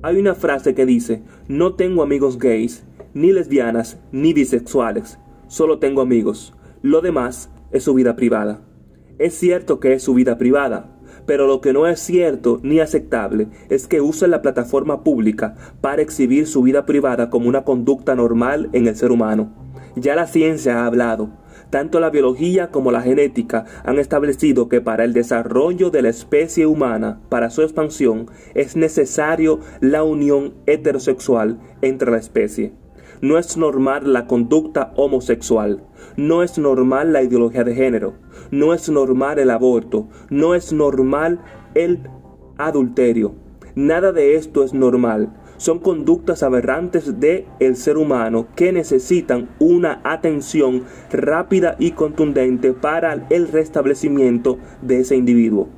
Hay una frase que dice, no tengo amigos gays, ni lesbianas, ni bisexuales, solo tengo amigos. Lo demás es su vida privada. Es cierto que es su vida privada, pero lo que no es cierto ni aceptable es que use la plataforma pública para exhibir su vida privada como una conducta normal en el ser humano. Ya la ciencia ha hablado. Tanto la biología como la genética han establecido que para el desarrollo de la especie humana, para su expansión, es necesario la unión heterosexual entre la especie. No es normal la conducta homosexual. No es normal la ideología de género. No es normal el aborto. No es normal el adulterio. Nada de esto es normal. Son conductas aberrantes de el ser humano que necesitan una atención rápida y contundente para el restablecimiento de ese individuo.